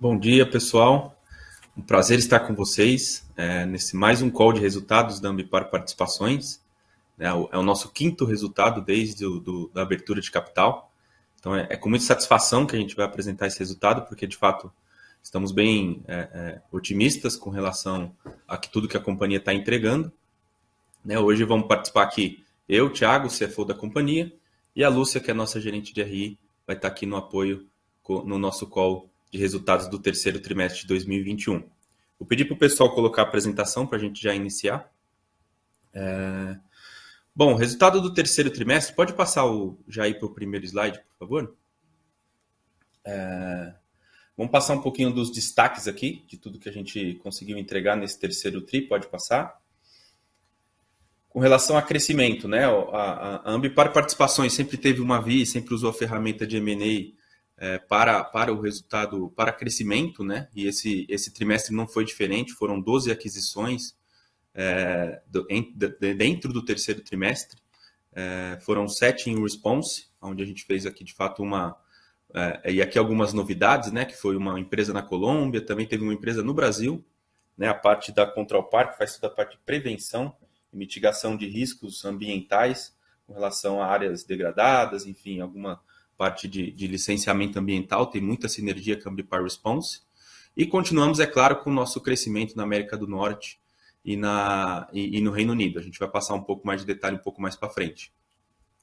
Bom dia, pessoal. Um prazer estar com vocês é, nesse mais um call de resultados da Ambipar Participações. É o, é o nosso quinto resultado desde o, do, da abertura de capital. Então é, é, com muita satisfação que a gente vai apresentar esse resultado, porque de fato estamos bem é, é, otimistas com relação a que tudo que a companhia está entregando. Né, hoje vamos participar aqui eu, Thiago, CFO da companhia, e a Lúcia, que é nossa gerente de RI, vai estar aqui no apoio no nosso call de resultados do terceiro trimestre de 2021. Vou pedir para o pessoal colocar a apresentação para a gente já iniciar. É... Bom, resultado do terceiro trimestre, pode passar o, já ir para o primeiro slide, por favor? É... Vamos passar um pouquinho dos destaques aqui, de tudo que a gente conseguiu entregar nesse terceiro tri, pode passar. Com relação a crescimento, né? A, a Ambipar Participações sempre teve uma via, sempre usou a ferramenta de M&A é, para, para o resultado, para crescimento, né? E esse, esse trimestre não foi diferente, foram 12 aquisições é, do, em, de, dentro do terceiro trimestre, é, foram sete em response, onde a gente fez aqui de fato uma. É, e aqui algumas novidades, né? Que foi uma empresa na Colômbia, também teve uma empresa no Brasil, né? A parte da Control Park faz toda a parte de prevenção e mitigação de riscos ambientais com relação a áreas degradadas, enfim, alguma parte de, de licenciamento ambiental, tem muita sinergia com a Ambipar Response. E continuamos, é claro, com o nosso crescimento na América do Norte e, na, e, e no Reino Unido. A gente vai passar um pouco mais de detalhe um pouco mais para frente.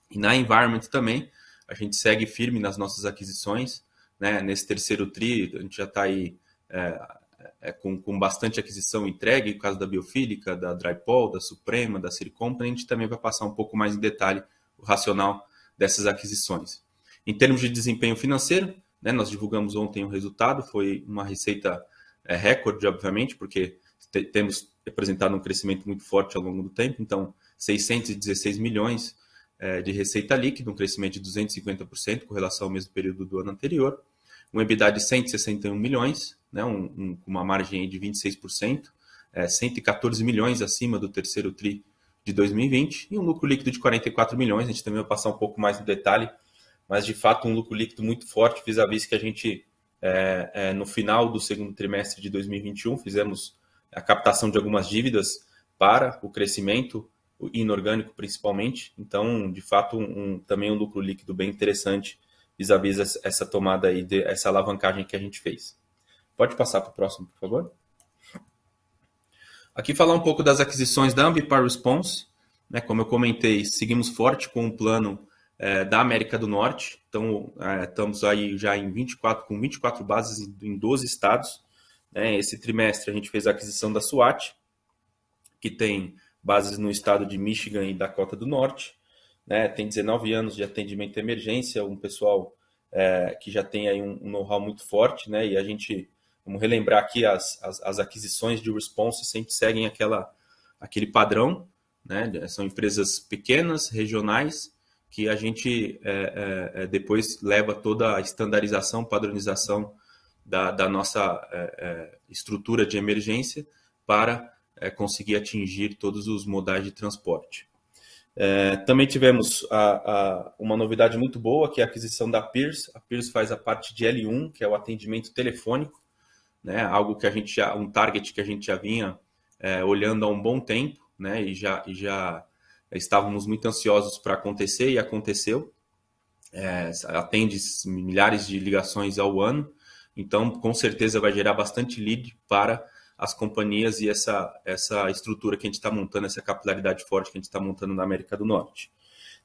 E na Environment também, a gente segue firme nas nossas aquisições. Né? Nesse terceiro TRI, a gente já está aí é, é, com, com bastante aquisição entregue, no caso da Biofílica, da Drypol, da Suprema, da Siricompany, a gente também vai passar um pouco mais em detalhe o racional dessas aquisições. Em termos de desempenho financeiro, né, nós divulgamos ontem o resultado, foi uma receita é, recorde, obviamente, porque temos apresentado um crescimento muito forte ao longo do tempo, então 616 milhões é, de receita líquida, um crescimento de 250% com relação ao mesmo período do ano anterior, um EBITDA de 161 milhões, né, um, um, uma margem de 26%, é, 114 milhões acima do terceiro TRI de 2020, e um lucro líquido de 44 milhões, a gente também vai passar um pouco mais no detalhe mas de fato um lucro líquido muito forte, vis-à-vis que a gente, é, é, no final do segundo trimestre de 2021, fizemos a captação de algumas dívidas para o crescimento inorgânico principalmente. Então, de fato, um, também um lucro líquido bem interessante vis-à-vis essa tomada aí, de, essa alavancagem que a gente fez. Pode passar para o próximo, por favor? Aqui falar um pouco das aquisições da Ambipar Response. Né, como eu comentei, seguimos forte com o plano é, da América do Norte. Então, é, estamos aí já em 24, com 24 bases em 12 estados. Né? Esse trimestre a gente fez a aquisição da SWAT, que tem bases no estado de Michigan e Dakota do Norte. Né? Tem 19 anos de atendimento de emergência, um pessoal é, que já tem aí um, um know-how muito forte, né? E a gente, vamos relembrar aqui, as, as, as aquisições de response sempre seguem aquela, aquele padrão, né? São empresas pequenas, regionais, que a gente é, é, é, depois leva toda a estandarização, padronização da, da nossa é, é estrutura de emergência para é, conseguir atingir todos os modais de transporte. também tivemos a, a, uma novidade muito boa, que é a aquisição da Pierce. A Pierce faz a parte de L1, que é o atendimento telefônico, né, algo que a gente já, um target que a gente já vinha olhando há um bom tempo, né, e já, e já estávamos muito ansiosos para acontecer e aconteceu. É, atende milhares de ligações ao ano, então com certeza vai gerar bastante lead para as companhias e essa, essa estrutura que a gente está montando, essa capilaridade forte que a gente está montando na América do Norte.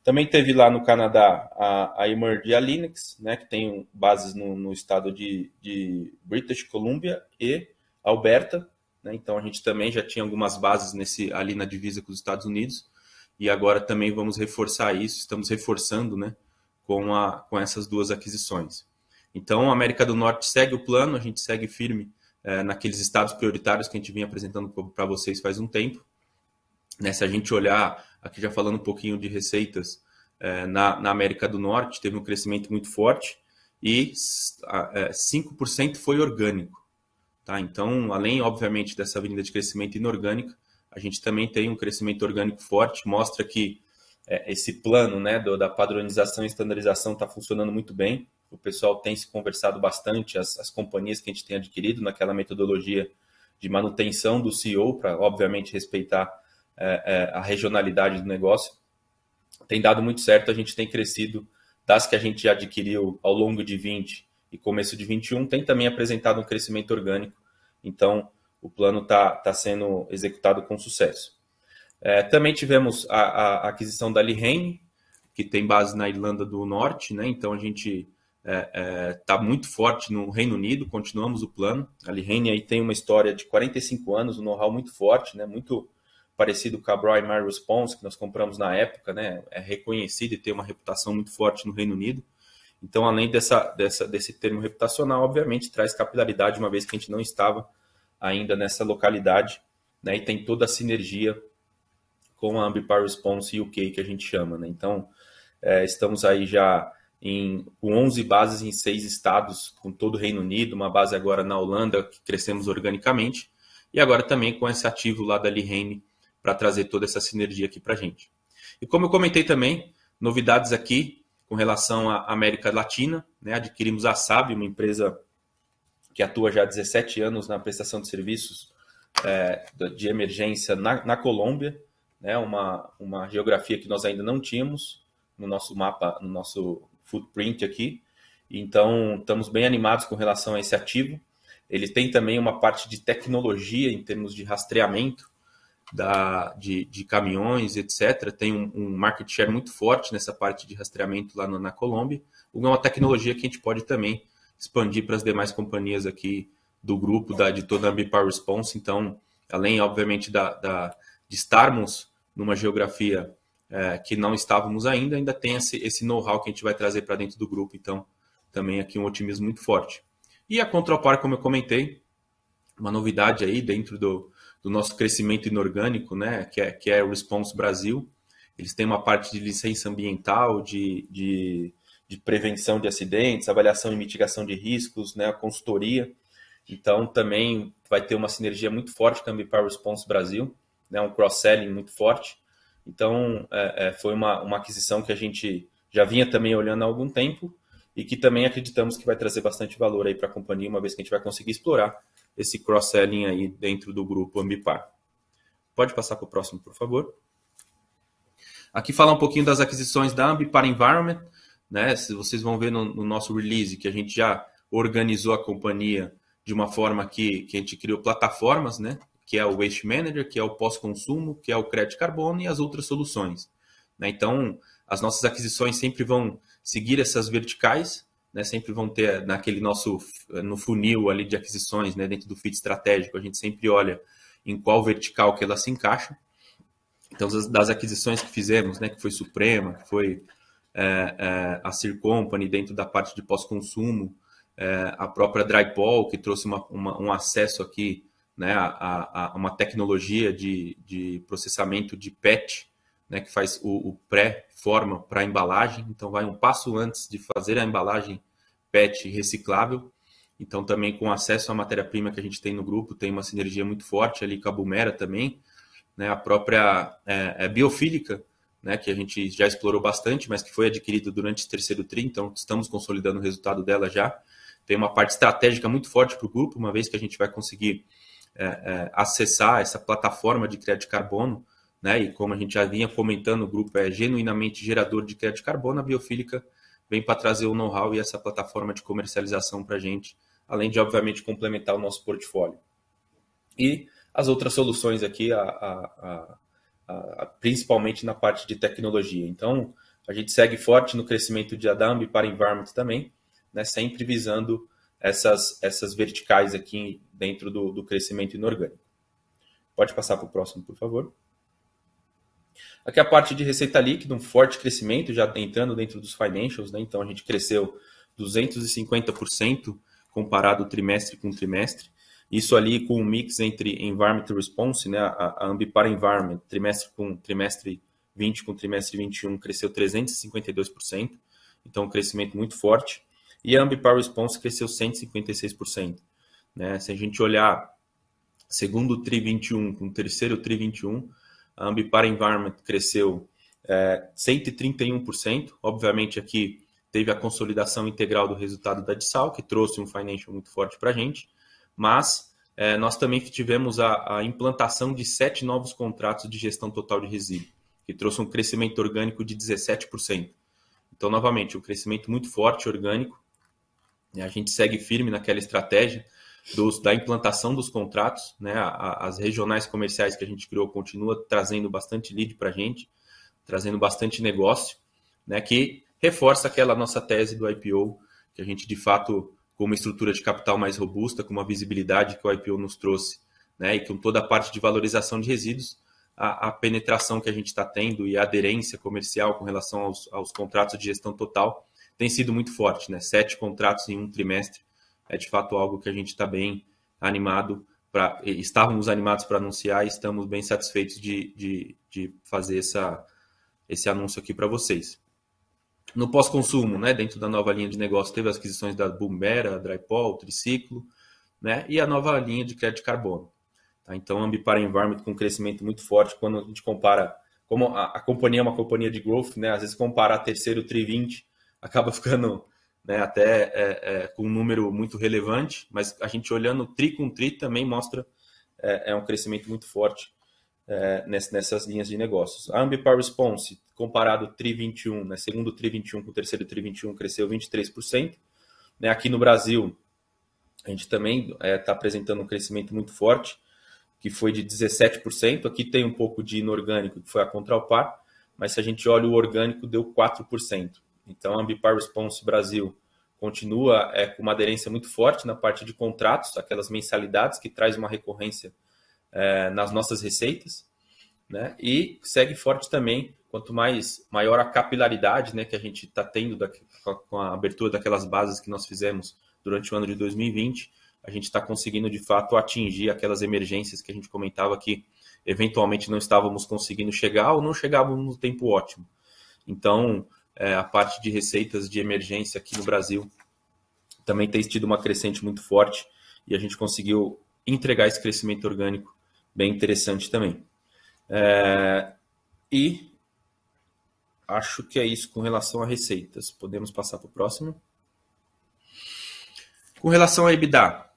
Também teve lá no Canadá a, a Emerge a Linux, né, que tem bases no, no estado de, de, British Columbia e Alberta. Né, então a gente também já tinha algumas bases nesse, ali na divisa com os Estados Unidos e agora também vamos reforçar isso, estamos reforçando né, com, a, com essas duas aquisições. Então, a América do Norte segue o plano, a gente segue firme é, naqueles estados prioritários que a gente vinha apresentando para vocês faz um tempo. Né, se a gente olhar, aqui já falando um pouquinho de receitas, é, na, na, América do Norte teve um crescimento muito forte e é, 5% foi orgânico. Tá? Então, além, obviamente, dessa avenida de crescimento inorgânica, a gente também tem um crescimento orgânico forte, mostra que é, esse plano né, do, da padronização e estandarização está funcionando muito bem. o pessoal tem se conversado bastante, as, as companhias que a gente tem adquirido naquela metodologia de manutenção do CEO, para obviamente respeitar é, é, a regionalidade do negócio. Tem dado muito certo, a gente tem crescido das que a gente já adquiriu ao longo de 20 e começo de 21, tem também apresentado um crescimento orgânico. Então, o plano está tá sendo executado com sucesso. É, também tivemos a, a, aquisição da Lihane, que tem base na Irlanda do Norte, né? Então a gente está é, é, muito forte no Reino Unido, continuamos o plano. A Lihane aí tem uma história de 45 anos, um know-how muito forte, né? Muito parecido com a Broy My Response, que nós compramos na época, né? É reconhecido e tem uma reputação muito forte no Reino Unido. Então, além dessa, dessa, desse termo reputacional, obviamente traz capilaridade, uma vez que a gente não estava ainda nessa localidade, né? E tem toda a sinergia com a Ambipar Response UK, que a gente chama, né? Então, é, estamos aí já em, com 11 bases em seis estados, com todo o Reino Unido, uma base agora na Holanda, que crescemos organicamente, e agora também com esse ativo lá da Lihane para trazer toda essa sinergia aqui para a gente. E como eu comentei também, novidades aqui com relação à América Latina, né? adquirimos a SAB, uma empresa que atua já há 17 anos na prestação de serviços é, de emergência na, na Colômbia, né? uma, uma geografia que nós ainda não tínhamos, no nosso mapa, no nosso footprint aqui. Então, estamos bem animados com relação a esse ativo. Ele tem também uma parte de tecnologia em termos de rastreamento da, de, de caminhões, etc. Tem um, um, market share muito forte nessa parte de rastreamento lá no, na Colômbia. É uma tecnologia que a gente pode também expandir para as demais companhias aqui do grupo, da, de toda a Ambipar Response. Então, além, obviamente, da, da de estarmos numa geografia é, que não estávamos ainda, ainda tem esse, esse know-how que a gente vai trazer para dentro do grupo. Então, também aqui um otimismo muito forte. E a Controlpar, como eu comentei, uma novidade aí dentro do, do nosso crescimento inorgânico, né, que é, que é o Response Brasil. Eles têm uma parte de licença ambiental, de, de, de prevenção de acidentes, avaliação e mitigação de riscos, né, a consultoria. Então, também vai ter uma sinergia muito forte com a Ambipar Response Brasil, né, um cross-selling muito forte. Então, é, é, foi uma, uma aquisição que a gente já vinha também olhando há algum tempo e que também acreditamos que vai trazer bastante valor aí para a companhia, uma vez que a gente vai conseguir explorar esse cross-selling aí dentro do grupo Ambipar. Pode passar para o próximo, por favor. Aqui falar um pouquinho das aquisições da Ambipar Environment, né? Se vocês vão ver no, no nosso release que a gente já organizou a companhia de uma forma que, que a gente criou plataformas, né? que é o Waste Manager, que é o pós-consumo, que é o crédito carbono e as outras soluções. Né? Então, as nossas aquisições sempre vão seguir essas verticais, né? sempre vão ter naquele nosso no funil ali de aquisições, né? dentro do fit estratégico, a gente sempre olha em qual vertical que ela se encaixa. Então, das aquisições que fizemos, né? que foi Suprema, que foi é, é, a Sir Company dentro da parte de pós-consumo, é, a própria Drypol, que trouxe uma, uma, um acesso aqui né, a, a, uma tecnologia de, de processamento de PET, né, que faz o, o pré-forma para a embalagem, então vai um passo antes de fazer a embalagem PET reciclável. Então, também com acesso à matéria-prima que a gente tem no grupo, tem uma sinergia muito forte ali com a Bumera também, né, a própria é, é biofílica, né, que a gente já explorou bastante, mas que foi adquirido durante o terceiro TRI, então estamos consolidando o resultado dela já. Tem uma parte estratégica muito forte para o grupo, uma vez que a gente vai conseguir é, é, acessar essa plataforma de crédito de carbono, né? E como a gente já vinha comentando, o grupo é genuinamente gerador de crédito de carbono, a Biofílica vem para trazer o know-how e essa plataforma de comercialização para a gente, além de, obviamente, complementar o nosso portfólio. E as outras soluções aqui, a, a, a, principalmente na parte de tecnologia. Então, a gente segue forte no crescimento de Adambi para Environment também, né, sempre visando essas, essas verticais aqui dentro do, do crescimento inorgânico. Pode passar para o próximo, por favor. Aqui a parte de receita líquida, um forte crescimento, já entrando dentro dos financials, né? então a gente cresceu 250% comparado trimestre com trimestre. Isso ali com um mix entre Environment Response, né? a, a Ambipar Environment, trimestre com trimestre 20 com trimestre 21, cresceu 352%, então um crescimento muito forte. E a Ambipar Response cresceu 156%. Né? Se a gente olhar segundo TRI 21 com terceiro TRI 21, a Ambipar Environment cresceu é, 131%. Obviamente aqui teve a consolidação integral do resultado da Dissal, que trouxe um financial muito forte para a gente, mas é, nós também tivemos a, a, implantação de sete novos contratos de gestão total de resíduo, que trouxe um crescimento orgânico de 17%. Então, novamente, um crescimento muito forte orgânico. A gente segue firme naquela estratégia dos, da implantação dos contratos. Né? as regionais comerciais que a gente criou continua trazendo bastante lead para a gente, trazendo bastante negócio, né? que reforça aquela nossa tese do IPO, que a gente de fato, com uma estrutura de capital mais robusta, com uma visibilidade que o IPO nos trouxe, né, e com toda a parte de valorização de resíduos, a, a penetração que a gente está tendo e a aderência comercial com relação aos, aos, contratos de gestão total tem sido muito forte. Né? Sete contratos em um trimestre é de fato algo que a gente está bem animado para. Estávamos animados para anunciar e estamos bem satisfeitos de, de, de fazer essa, esse anúncio aqui para vocês. No pós-consumo, né, dentro da nova linha de negócio, teve as aquisições da Bumbera, Drypol, Triciclo, né, e a nova linha de crédito de carbono. Tá? Então, Ambipar Environment com um crescimento muito forte quando a gente compara, como a, a companhia é uma companhia de growth, né, às vezes comparar terceiro tri 20 acaba ficando né, até é, é, com um número muito relevante, mas a gente olhando tri com tri também mostra é, é um crescimento muito forte é, nessas linhas de negócios. A Ambipar Response, comparado TRI 21, né, segundo TRI 21 com o terceiro TRI 21, cresceu 23%. Né, aqui no Brasil, a gente também está é, tá apresentando um crescimento muito forte, que foi de 17%. Aqui tem um pouco de inorgânico, que foi a Contralpar, mas se a gente olha o orgânico, deu 4%. Então, a Ambipar Response Brasil continua é, com uma aderência muito forte na parte de contratos, aquelas mensalidades que traz uma recorrência é, nas nossas receitas, né? E segue forte também, quanto mais maior a capilaridade, né, que a gente está tendo da, com a abertura daquelas bases que nós fizemos durante o ano de 2020, a gente está conseguindo de fato atingir aquelas emergências que a gente comentava que eventualmente não estávamos conseguindo chegar ou não chegávamos no tempo ótimo. Então, é, a parte de receitas de emergência aqui no Brasil também tem tido uma crescente muito forte e a gente conseguiu entregar esse crescimento orgânico bem interessante também. É, e acho que é isso com relação a receitas. Podemos passar para o próximo. Com relação a EBITDA,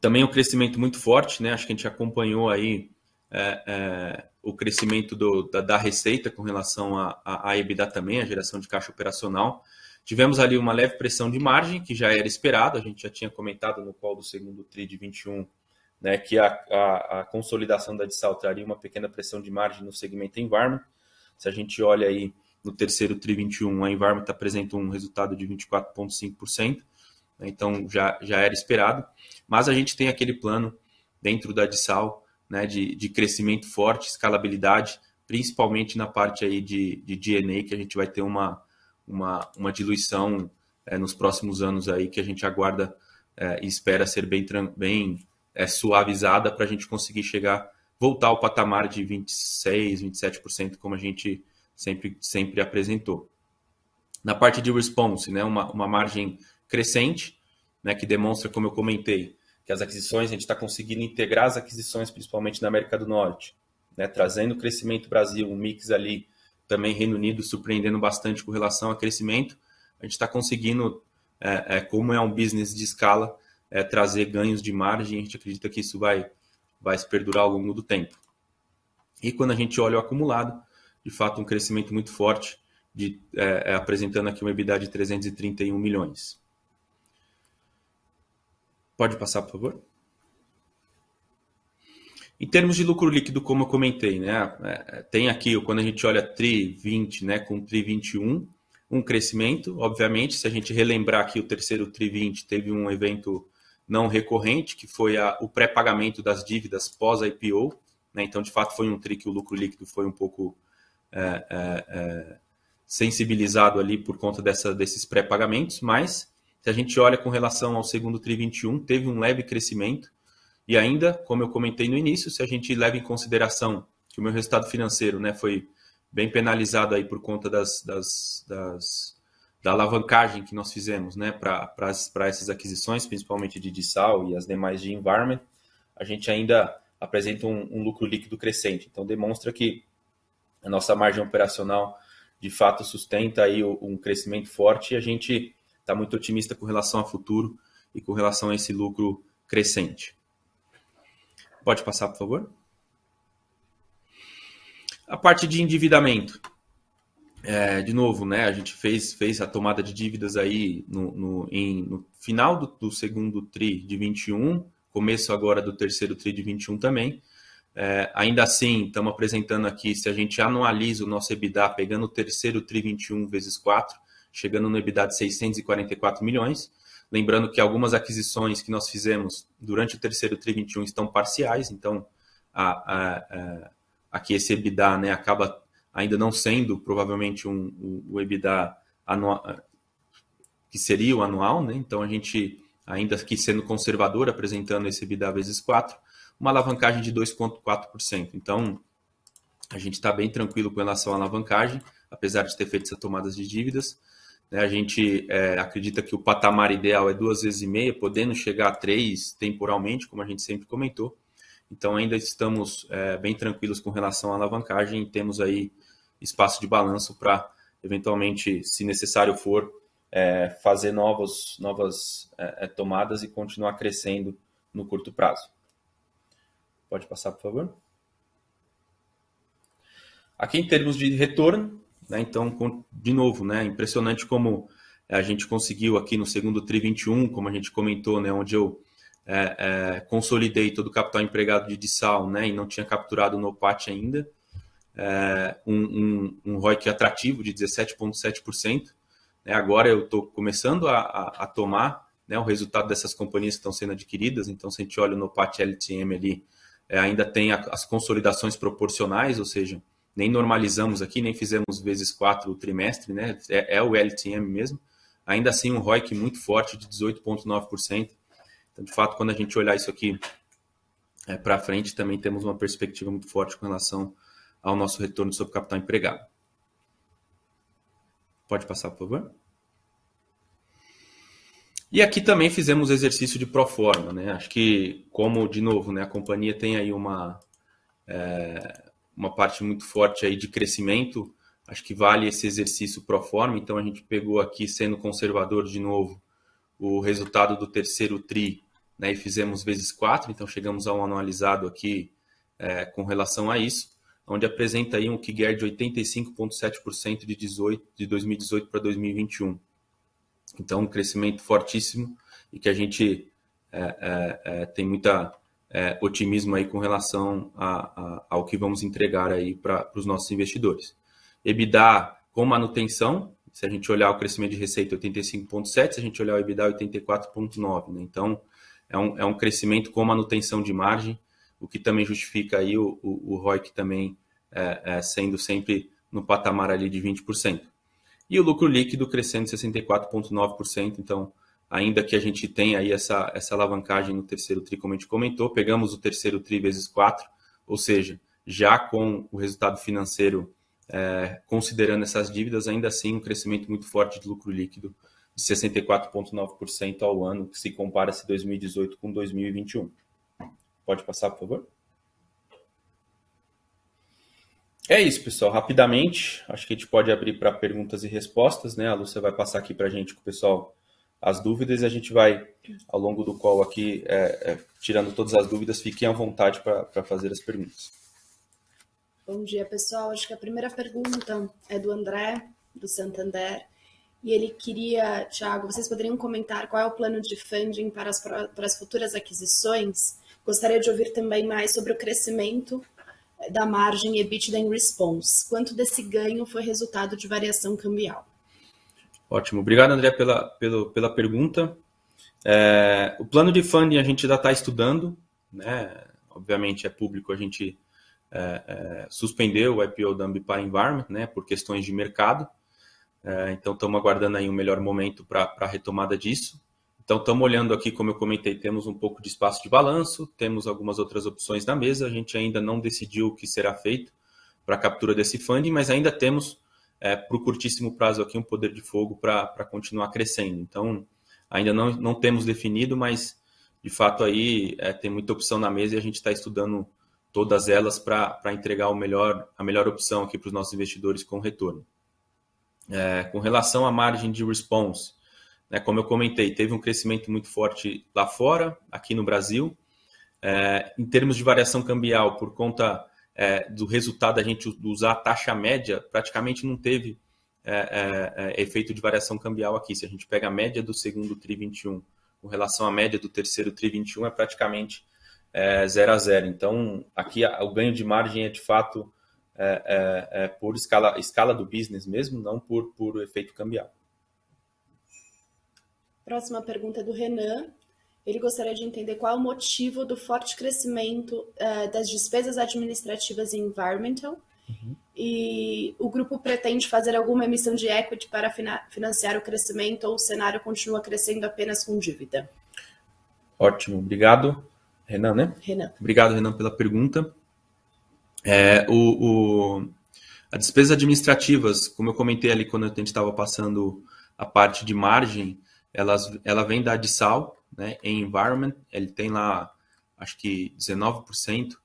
também um crescimento muito forte, né? Acho que a gente acompanhou aí é, é, o crescimento do, da, da, receita com relação a, a, a, EBITDA também, a geração de caixa operacional. Tivemos ali uma leve pressão de margem, que já era esperado, a gente já tinha comentado no qual do segundo TRI de 21 né, que a, a, a, consolidação da Dissal traria uma pequena pressão de margem no segmento Environment. Se a gente olha aí no terceiro TRI 21, a Environment apresenta um resultado de 24,5%, né, então já, já era esperado, mas a gente tem aquele plano dentro da Dissal né, de, de crescimento forte, escalabilidade, principalmente na parte aí de, de DNA, que a gente vai ter uma, uma, uma diluição é, nos próximos anos aí, que a gente aguarda é, e espera ser bem, bem é, suavizada para a gente conseguir chegar, voltar ao patamar de 26, 27%, como a gente sempre, sempre apresentou. Na parte de response, né, uma, uma margem crescente, né, que demonstra, como eu comentei, que as aquisições, a gente está conseguindo integrar as aquisições, principalmente na América do Norte, né, trazendo crescimento Brasil, um mix ali, também Reino Unido surpreendendo bastante com relação a crescimento. A gente está conseguindo, é, é, como é um business de escala, é, trazer ganhos de margem, a gente acredita que isso vai, vai se perdurar ao longo do tempo. E quando a gente olha o acumulado, de fato, um crescimento muito forte, de, é, é apresentando aqui uma EBITDA de 331 milhões. Pode passar, por favor? Em termos de lucro líquido, como eu comentei, né, é, tem aqui, quando a gente olha TRI 20 né, com TRI 21, um crescimento. Obviamente, se a gente relembrar aqui o terceiro TRI 20, teve um evento não recorrente, que foi a, o pré-pagamento das dívidas pós-IPO. Né? Então, de fato, foi um tri que o lucro líquido foi um pouco é, é, é, sensibilizado ali por conta dessa, desses pré-pagamentos, mas se a gente olha com relação ao segundo TRI 21, teve um leve crescimento. E ainda, como eu comentei no início, se a gente leva em consideração que o meu resultado financeiro né, foi bem penalizado aí por conta das, das, das da alavancagem que nós fizemos né, para essas aquisições, principalmente de Dissal e as demais de Environment, a gente ainda apresenta um, um, lucro líquido crescente. Então, demonstra que a nossa margem operacional de fato sustenta aí um crescimento forte e a gente está muito otimista com relação ao futuro e com relação a esse lucro crescente. Pode passar, por favor? A parte de endividamento. É, de novo, né, a gente fez, fez a tomada de dívidas aí no, no, em, no final do, do, segundo TRI de 21, começo agora do terceiro TRI de 21 também. É, ainda assim, estamos apresentando aqui, se a gente anualiza o nosso EBITDA, pegando o terceiro TRI 21 vezes 4, chegando no EBITDA de 644 milhões. Lembrando que algumas aquisições que nós fizemos durante o terceiro TRI 21 estão parciais, então a, a, a, aqui esse EBITDA né, acaba ainda não sendo provavelmente um, um, o EBITDA anual, que seria o anual, né? então a gente ainda aqui sendo conservador, apresentando esse EBITDA vezes 4, uma alavancagem de 2,4%. Então, a gente está bem tranquilo com relação à alavancagem, apesar de ter feito essas tomadas de dívidas. Né? A gente é, acredita que o patamar ideal é duas vezes e meia, podendo chegar a três temporalmente, como a gente sempre comentou. Então, ainda estamos é, bem tranquilos com relação à alavancagem e temos aí espaço de balanço para, eventualmente, se necessário for, é, fazer novos, novas é, é, tomadas e continuar crescendo no curto prazo. Pode passar, por favor. Aqui, em termos de retorno, né, então, de novo, né, impressionante como a gente conseguiu aqui no segundo TRI 21, como a gente comentou, né, onde eu é, é, consolidei todo o capital empregado de Dissal né, e não tinha capturado no PAT ainda, é, um, um, um ROIC atrativo de 17,7%. Né, agora eu estou começando a, a, a tomar né, o resultado dessas companhias que estão sendo adquiridas, então se a gente olha no PAT LTM ali, é, ainda tem a, as consolidações proporcionais, ou seja, nem normalizamos aqui, nem fizemos vezes quatro o trimestre, né? É, é, o LTM mesmo. Ainda assim, um ROIC muito forte de 18,9%. Então, de fato, quando a gente olhar isso aqui é, para frente, também temos uma perspectiva muito forte com relação ao nosso retorno sobre capital empregado. Pode passar, por favor. E aqui também fizemos exercício de pro forma, né? Acho que, como, de novo, né, a companhia tem aí uma, é, uma parte muito forte aí de crescimento, acho que vale esse exercício pro forma. Então, a gente pegou aqui, sendo conservador de novo, o resultado do terceiro TRI né, e fizemos vezes 4, então chegamos a um anualizado aqui é, com relação a isso, onde apresenta aí um KIGER de 85,7% de, 18, de 2018 para 2021. Então, um crescimento fortíssimo e que a gente é, é, é tem muita é, otimismo aí com relação a, a, ao que vamos entregar aí para os nossos investidores. EBITDA com manutenção, se a gente olhar o crescimento de receita 85,7, se a gente olhar o EBITDA 84,9, né? Então, é um, é um crescimento com manutenção de margem, o que também justifica aí o, o, o ROIC também é, é, sendo sempre no patamar ali de 20%. E o lucro líquido crescendo 64,9%, então ainda que a gente tenha aí essa, essa alavancagem no terceiro TRI, como a gente comentou, pegamos o terceiro TRI vezes 4, ou seja, já com o resultado financeiro é, considerando essas dívidas, ainda assim um crescimento muito forte de lucro líquido de 64,9% ao ano, que se compara se 2018 com 2021. Pode passar, por favor? É isso, pessoal. Rapidamente, acho que a gente pode abrir para perguntas e respostas, né? A Lúcia vai passar aqui para a gente com o pessoal as dúvidas e a gente vai, ao longo do call aqui, é, é, tirando todas as dúvidas, fiquem à vontade para fazer as perguntas. Bom dia, pessoal. Acho que a primeira pergunta é do André, do Santander. E ele queria, Thiago, vocês poderiam comentar qual é o plano de funding para as, para as futuras aquisições? Gostaria de ouvir também mais sobre o crescimento da margem EBITDA em response. Quanto desse ganho foi resultado de variação cambial? Ótimo. Obrigado, André, pela, pela, pela pergunta. É, o plano de funding a gente ainda está estudando, né? Obviamente é público, a gente é, é, suspendeu o IPO da Ambipar Environment, né? Por questões de mercado. É, então, estamos aguardando aí um melhor momento para a retomada disso. Então, estamos olhando aqui, como eu comentei, temos um pouco de espaço de balanço, temos algumas outras opções na mesa. A gente ainda não decidiu o que será feito para a captura desse funding, mas ainda temos, é, para o curtíssimo prazo aqui, um poder de fogo para continuar crescendo. Então, ainda não, não temos definido, mas de fato aí é, tem muita opção na mesa e a gente está estudando todas elas para entregar o melhor, a melhor opção aqui para os nossos investidores com retorno. É, com relação à margem de response, né, como eu comentei, teve um crescimento muito forte lá fora, aqui no Brasil. É, em termos de variação cambial, por conta é, do resultado da gente usar a taxa média, praticamente não teve é, é, é, efeito de variação cambial aqui. Se a gente pega a média do segundo TRI 21 com relação à média do terceiro TRI 21, é praticamente é, zero a zero. Então, aqui o ganho de margem é de fato é, por escala, escala do business mesmo, não por, por efeito cambial. Próxima pergunta é do Renan. Ele gostaria de entender qual é o motivo do forte crescimento uh, das despesas administrativas e environmental. Uhum. E o grupo pretende fazer alguma emissão de equity para financiar o crescimento ou o cenário continua crescendo apenas com dívida? Ótimo, obrigado. Renan, né? Renan. Obrigado, Renan, pela pergunta. É, o, o, as despesas administrativas, como eu comentei ali quando a gente estava passando a parte de margem, elas, ela vem da Adissal, né, em Environment, ele tem lá, acho que 19%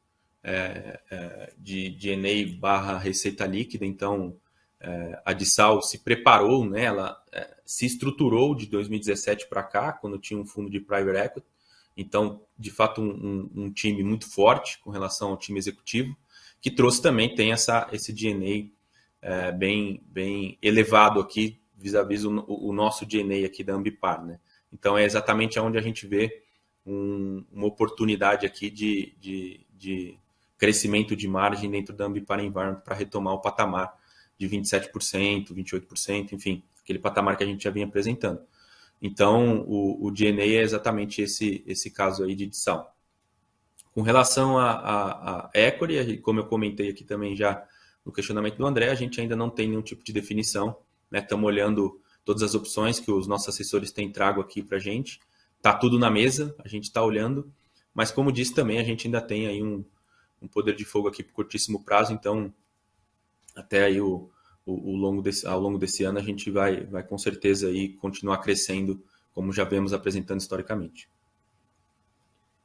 é, é, de DNA barra receita líquida, então é, a Adissal se preparou, né, ela é, se estruturou de 2017 para cá, quando tinha um fundo de private equity, então, de fato, um, um, um, time muito forte com relação ao time executivo, que trouxe também, tem essa, esse DNA é, bem, bem elevado aqui, vis-à-vis -vis o, o, nosso DNA aqui da Ambipar, né? Então, é exatamente onde a gente vê um, uma oportunidade aqui de, de, de, crescimento de margem dentro da Ambipar Environment para retomar o patamar de 27%, 28%, enfim, aquele patamar que a gente já vinha apresentando. Então, o, o DNA é exatamente esse, esse caso aí de edição. Com relação a, a, a equity, como eu comentei aqui também já no questionamento do André, a gente ainda não tem nenhum tipo de definição. Estamos né? olhando todas as opções que os nossos assessores têm trago aqui para a gente. Está tudo na mesa, a gente está olhando. Mas, como disse também, a gente ainda tem aí um, um poder de fogo aqui por curtíssimo prazo. Então, até aí o, o, o longo desse, ao longo desse ano a gente vai, vai com certeza aí continuar crescendo, como já vemos apresentando historicamente.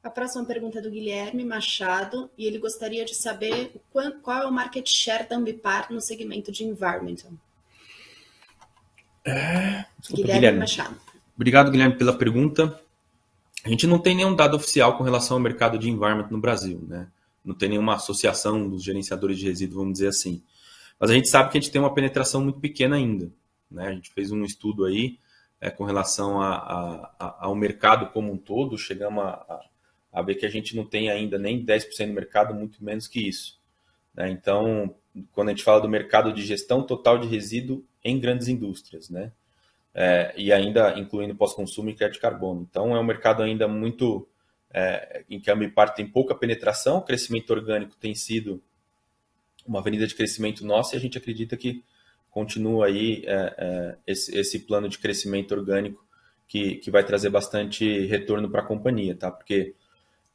A próxima pergunta é do Guilherme Machado e ele gostaria de saber qual é o market share da Ambipar no segmento de environmental. É... Desculpa, Guilherme, Guilherme Machado. Obrigado, Guilherme, pela pergunta. A gente não tem nenhum dado oficial com relação ao mercado de environment no Brasil, né? Não tem nenhuma associação dos gerenciadores de resíduos, vamos dizer assim. Mas a gente sabe que a gente tem uma penetração muito pequena ainda. Né? A gente fez um estudo aí é, com relação a, a, a, ao mercado como um todo, chegamos a, a, ver que a gente não tem ainda nem 10% do mercado, muito menos que isso. Né? Então, quando a gente fala do mercado de gestão total de resíduo em grandes indústrias, né? É, e ainda incluindo pós-consumo e crédito de carbono. Então, é um mercado ainda muito é, em que a Ambipar tem pouca penetração, o crescimento orgânico tem sido uma avenida de crescimento nossa e a gente acredita que continua aí é, é, esse, esse, plano de crescimento orgânico que, que vai trazer bastante retorno para a companhia, tá? Porque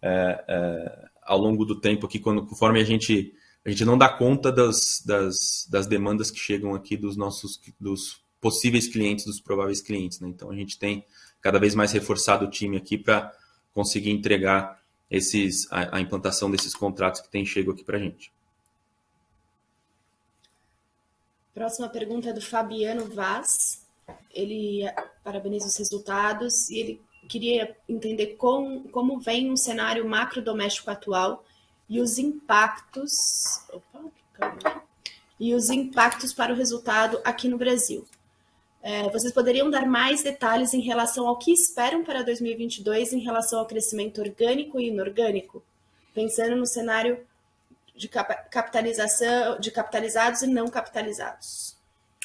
é, é, ao longo do tempo aqui, quando, conforme a gente a gente não dá conta das, das, das demandas que chegam aqui dos nossos dos possíveis clientes, dos prováveis clientes, né? Então a gente tem cada vez mais reforçado o time aqui para conseguir entregar esses a, a implantação desses contratos que tem chego aqui para a gente. Próxima pergunta é do Fabiano Vaz. Ele parabeniza os resultados e ele queria entender como, como vem um cenário macro doméstico atual e os impactos. Opa, e os impactos para o resultado aqui no Brasil. É, vocês poderiam dar mais detalhes em relação ao que esperam para 2022 em relação ao crescimento orgânico e inorgânico? Pensando no cenário de capitalização, de capitalizados e não capitalizados.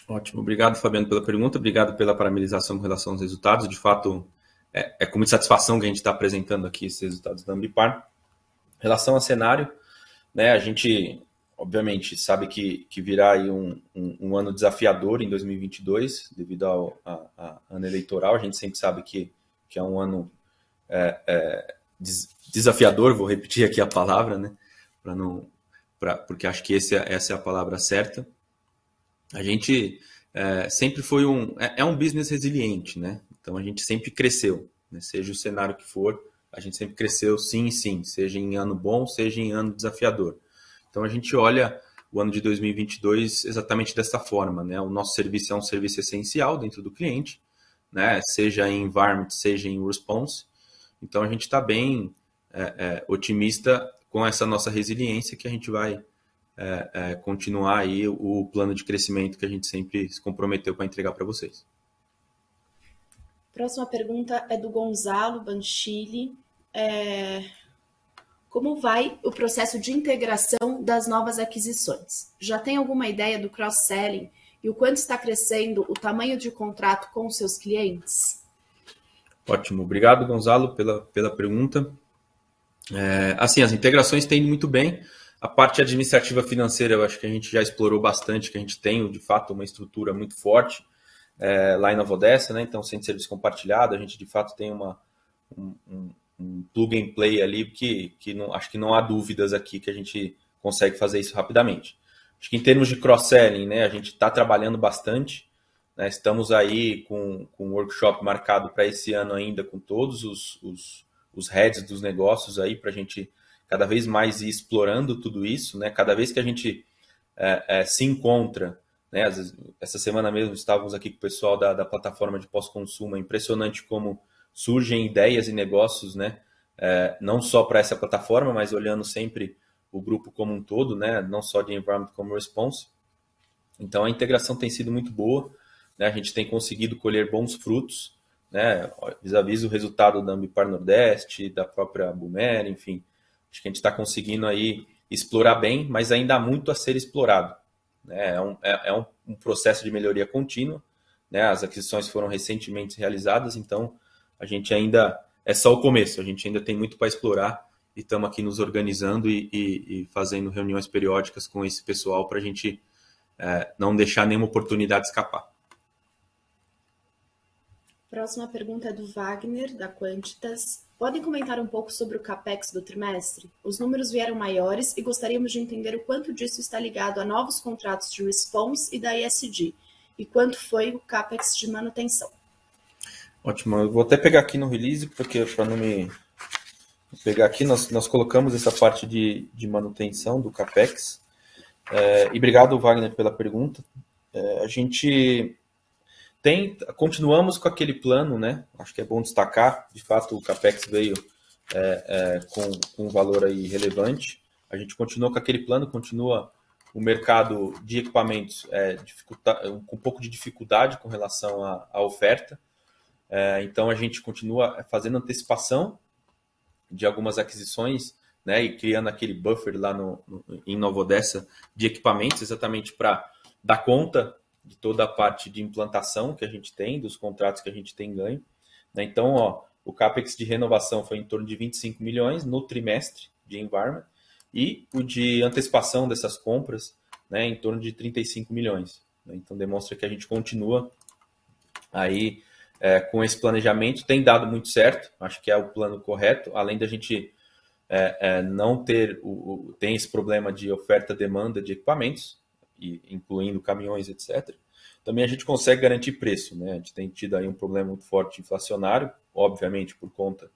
Ótimo, obrigado Fabiano pela pergunta, obrigado pela parabenização com relação aos resultados. De fato, é, é com muita satisfação que a gente está apresentando aqui esses resultados da Ambipar. Relação ao cenário, né, a gente obviamente sabe que, que virá aí um, um, um ano desafiador em 2022 devido ao a, a ano eleitoral. A gente sempre sabe que, que é um ano é, é, desafiador, vou repetir aqui a palavra, né, para não pra, porque acho que esse, é, essa é a palavra certa. A gente é, sempre foi um. É, é, um business resiliente, né? Então a gente sempre cresceu, né? seja o cenário que for, a gente sempre cresceu sim sim, seja em ano bom, seja em ano desafiador. Então a gente olha o ano de 2022 exatamente dessa forma. Né? O nosso serviço é um serviço essencial dentro do cliente, né? seja em environment, seja em response. Então a gente está bem é, é, otimista com essa nossa resiliência que a gente vai é, é continuar aí o plano de crescimento que a gente sempre se comprometeu para entregar para vocês. Próxima pergunta é do Gonzalo Banchili. É, como vai o processo de integração das novas aquisições? Já tem alguma ideia do cross-selling e o quanto está crescendo o tamanho de contrato com seus clientes? Ótimo, obrigado Gonzalo pela, pela pergunta. É, assim, as integrações têm muito bem. A parte administrativa financeira, eu acho que a gente já explorou bastante, que a gente tem, de fato, uma estrutura muito forte é, lá em Nova Odessa, né? Então, sem serviço compartilhado, a gente, de fato, tem uma, um, um, plug and play ali que, que não, acho que não há dúvidas aqui que a gente consegue fazer isso rapidamente. Acho que em termos de cross-selling, né, a gente está trabalhando bastante. Né, estamos aí com, com um workshop marcado para esse ano ainda, com todos os, os, os heads dos negócios aí, para a gente cada vez mais ir explorando tudo isso. Né, cada vez que a gente é, é, se encontra, né, vezes, essa semana mesmo estávamos aqui com o pessoal da, da plataforma de pós-consumo, é impressionante como surgem ideias e negócios, né? É, não só para essa plataforma, mas olhando sempre o grupo como um todo, né? Não só de environment como response. Então a integração tem sido muito boa, né? A gente tem conseguido colher bons frutos, né? Vis-a-vis o resultado da Ambipar Nordeste, da própria Boomer, enfim. Acho que a gente está conseguindo aí explorar bem, mas ainda há muito a ser explorado. Né? É, um, é, é um, um processo de melhoria contínua. Né? As aquisições foram recentemente realizadas, então a gente ainda é só o começo, a gente ainda tem muito para explorar e estamos aqui nos organizando e, e, e, fazendo reuniões periódicas com esse pessoal para a gente é, não deixar nenhuma oportunidade escapar. Próxima pergunta é do Wagner, da Quantitas. Podem comentar um pouco sobre o CAPEX do trimestre? Os números vieram maiores e gostaríamos de entender o quanto disso está ligado a novos contratos de Response e da ESG, e quanto foi o CAPEX de manutenção. Ótimo. Eu vou até pegar aqui no release, porque para não me pegar aqui, nós, nós colocamos essa parte de, de manutenção do CAPEX. É, e obrigado, Wagner, pela pergunta. É, a gente tem, continuamos com aquele plano, né? Acho que é bom destacar, de fato, o CAPEX veio é, é com, com um valor aí relevante. A gente continua com aquele plano, continua o mercado de equipamentos é, com um pouco de dificuldade com relação à, oferta. É, então a gente continua fazendo antecipação de algumas aquisições, né, e criando aquele buffer lá no, no em Nova Odessa de equipamentos, exatamente para dar conta de toda a parte de implantação que a gente tem, dos contratos que a gente tem ganho. Né? Então, ó, o CAPEX de renovação foi em torno de 25 milhões no trimestre de environment e o de antecipação dessas compras né, em torno de 35 milhões. Né? Então, demonstra que a gente continua aí é, com esse planejamento. Tem dado muito certo, acho que é o plano correto, além da gente é, é, não ter o, o, tem esse problema de oferta-demanda de equipamentos, e, incluindo caminhões, etc. Também a gente consegue garantir preço, né? A gente tem tido aí um problema muito forte inflacionário, obviamente por conta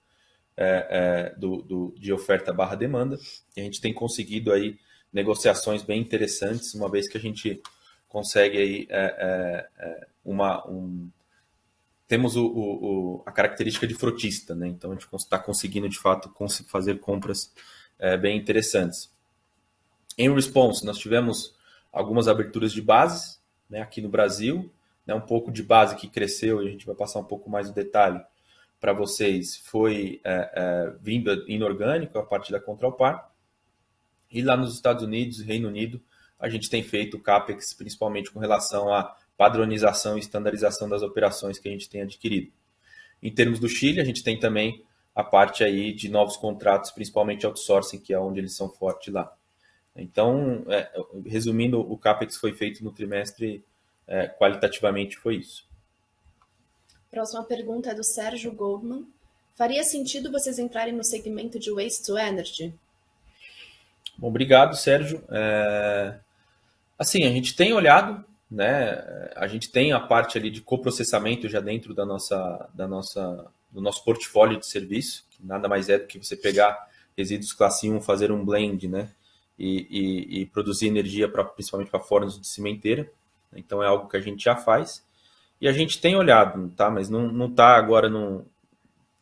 é, é, do, do, de oferta barra demanda, e a gente tem conseguido aí negociações bem interessantes, uma vez que a gente consegue aí é, é uma, um, temos o, o, a característica de frotista, né? Então a gente está conseguindo de fato fazer compras é, bem interessantes. Em response, nós tivemos algumas aberturas de bases né, aqui no Brasil, né, um pouco de base que cresceu, e a gente vai passar um pouco mais o detalhe para vocês, foi é, é, vinda inorgânico a partir da Contralpar. E lá nos Estados Unidos e Reino Unido, a gente tem feito CAPEX, principalmente com relação a padronização e estandarização das operações que a gente tem adquirido. Em termos do Chile, a gente tem também a parte aí de novos contratos, principalmente outsourcing, que é onde eles são fortes lá. Então, é, resumindo, o CAPEX foi feito no trimestre, é, qualitativamente foi isso. Próxima pergunta é do Sérgio Goldman. Faria sentido vocês entrarem no segmento de Waste to Energy? Bom, obrigado, Sérgio. É... Assim, a gente tem olhado né? A gente tem a parte ali de coprocessamento já dentro da nossa, da nossa, do nosso portfólio de serviço, que nada mais é do que você pegar resíduos classe 1, fazer um blend, né? E, e, e produzir energia pra, principalmente para fornos de cimenteira. Então é algo que a gente já faz. E a gente tem olhado, tá? Mas não está agora no,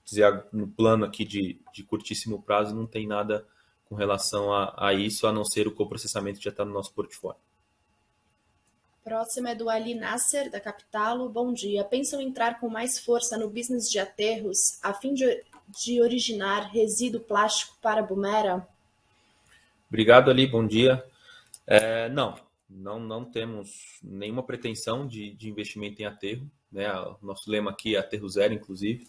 dizer, no plano aqui de, de curtíssimo prazo, não tem nada com relação a, a isso, a não ser o coprocessamento que já está no nosso portfólio. Próxima é do Ali Nasser, da Capitalo. Bom dia. Pensam entrar com mais força no business de aterros a fim de, de originar resíduo plástico para Bumera? Obrigado, Ali. Bom dia. É, não, não, não temos nenhuma pretensão de, de investimento em aterro. Né? O nosso lema aqui é aterro zero, inclusive.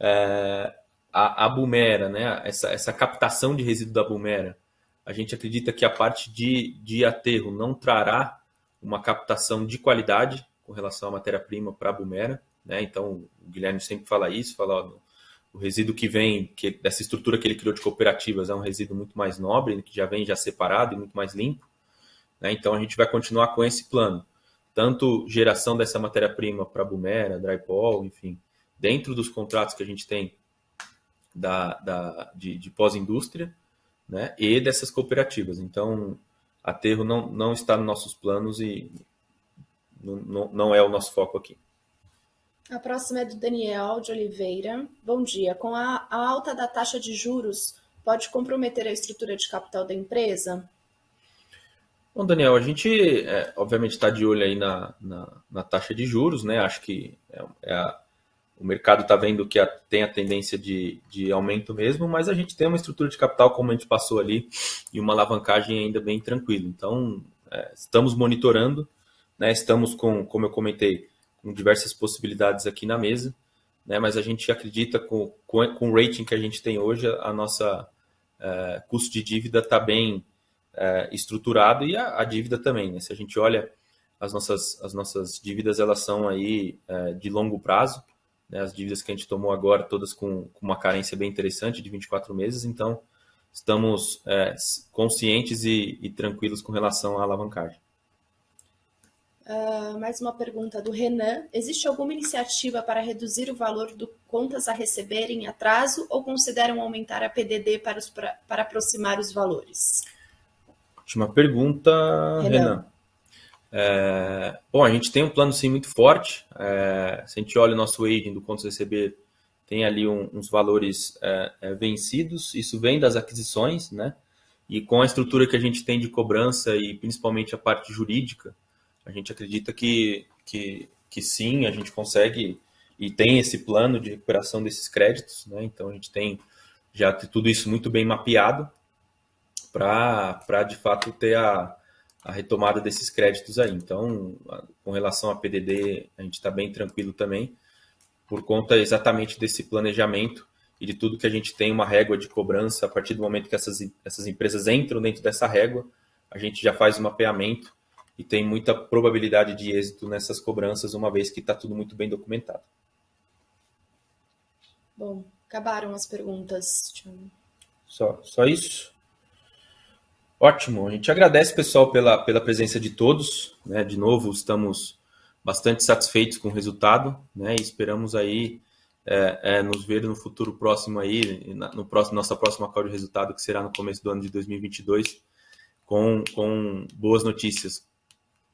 É, a, a Bumera, né? essa, essa captação de resíduo da Bumera, a gente acredita que a parte de, de aterro não trará uma captação de qualidade com relação à matéria-prima para a Bumera. Né? Então, o Guilherme sempre fala isso, fala ó, o resíduo que vem, que, dessa estrutura que ele criou de cooperativas, é um resíduo muito mais nobre, que já vem já separado e muito mais limpo. Né? Então, a gente vai continuar com esse plano. Tanto geração dessa matéria-prima para Bumera, Drypol, enfim, dentro dos contratos que a gente tem da, da de, de pós-indústria, né? e dessas cooperativas. Então, aterro não, não está nos nossos planos e não, não é o nosso foco aqui. A próxima é do Daniel de Oliveira. Bom dia. Com a, alta da taxa de juros, pode comprometer a estrutura de capital da empresa? Bom, Daniel, a gente é, obviamente está de olho aí na, na, na, taxa de juros, né? Acho que é, é a, o mercado está vendo que a, tem a tendência de, de aumento mesmo, mas a gente tem uma estrutura de capital, como a gente passou ali, e uma alavancagem ainda bem tranquila. Então, é, estamos monitorando, né, estamos com, como eu comentei, com diversas possibilidades aqui na mesa, né, mas a gente acredita com, com, com o rating que a gente tem hoje, a, a nossa é, custo de dívida está bem é, estruturado e a, a dívida também. Né? Se a gente olha as nossas, as nossas dívidas, elas são aí é, de longo prazo, né, as dívidas que a gente tomou agora, todas com, com, uma carência bem interessante de 24 meses, então estamos conscientes e, e, tranquilos com relação à alavancagem. Uh, mais uma pergunta do Renan. Existe alguma iniciativa para reduzir o valor do contas a receber em atraso ou consideram aumentar a PDD para, os, para, para aproximar os valores? Última pergunta, Renan. Renan. É, bom, a gente tem um plano sim muito forte. É, se a gente olha o nosso aging do contas receber, tem ali um, uns valores é, é, vencidos. Isso vem das aquisições, né? E com a estrutura que a gente tem de cobrança e principalmente a parte jurídica, a gente acredita que, que, que sim, a gente consegue e tem esse plano de recuperação desses créditos, né? Então a gente tem já tudo isso muito bem mapeado para de fato ter a, a retomada desses créditos aí. Então, com relação a PDD, a gente está bem tranquilo também, por conta exatamente desse planejamento e de tudo que a gente tem uma régua de cobrança. A partir do momento que essas, essas empresas entram dentro dessa régua, a gente já faz o um mapeamento e tem muita probabilidade de êxito nessas cobranças, uma vez que está tudo muito bem documentado. Bom, acabaram as perguntas. Só, só isso? Ótimo, a gente agradece, pessoal, pela, pela presença de todos. Né? De novo, estamos bastante satisfeitos com o resultado né? e esperamos aí é, é, nos ver no futuro próximo aí, no próximo, nossa próxima call de resultado, que será no começo do ano de 2022, com, com boas notícias.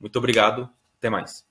Muito obrigado, até mais.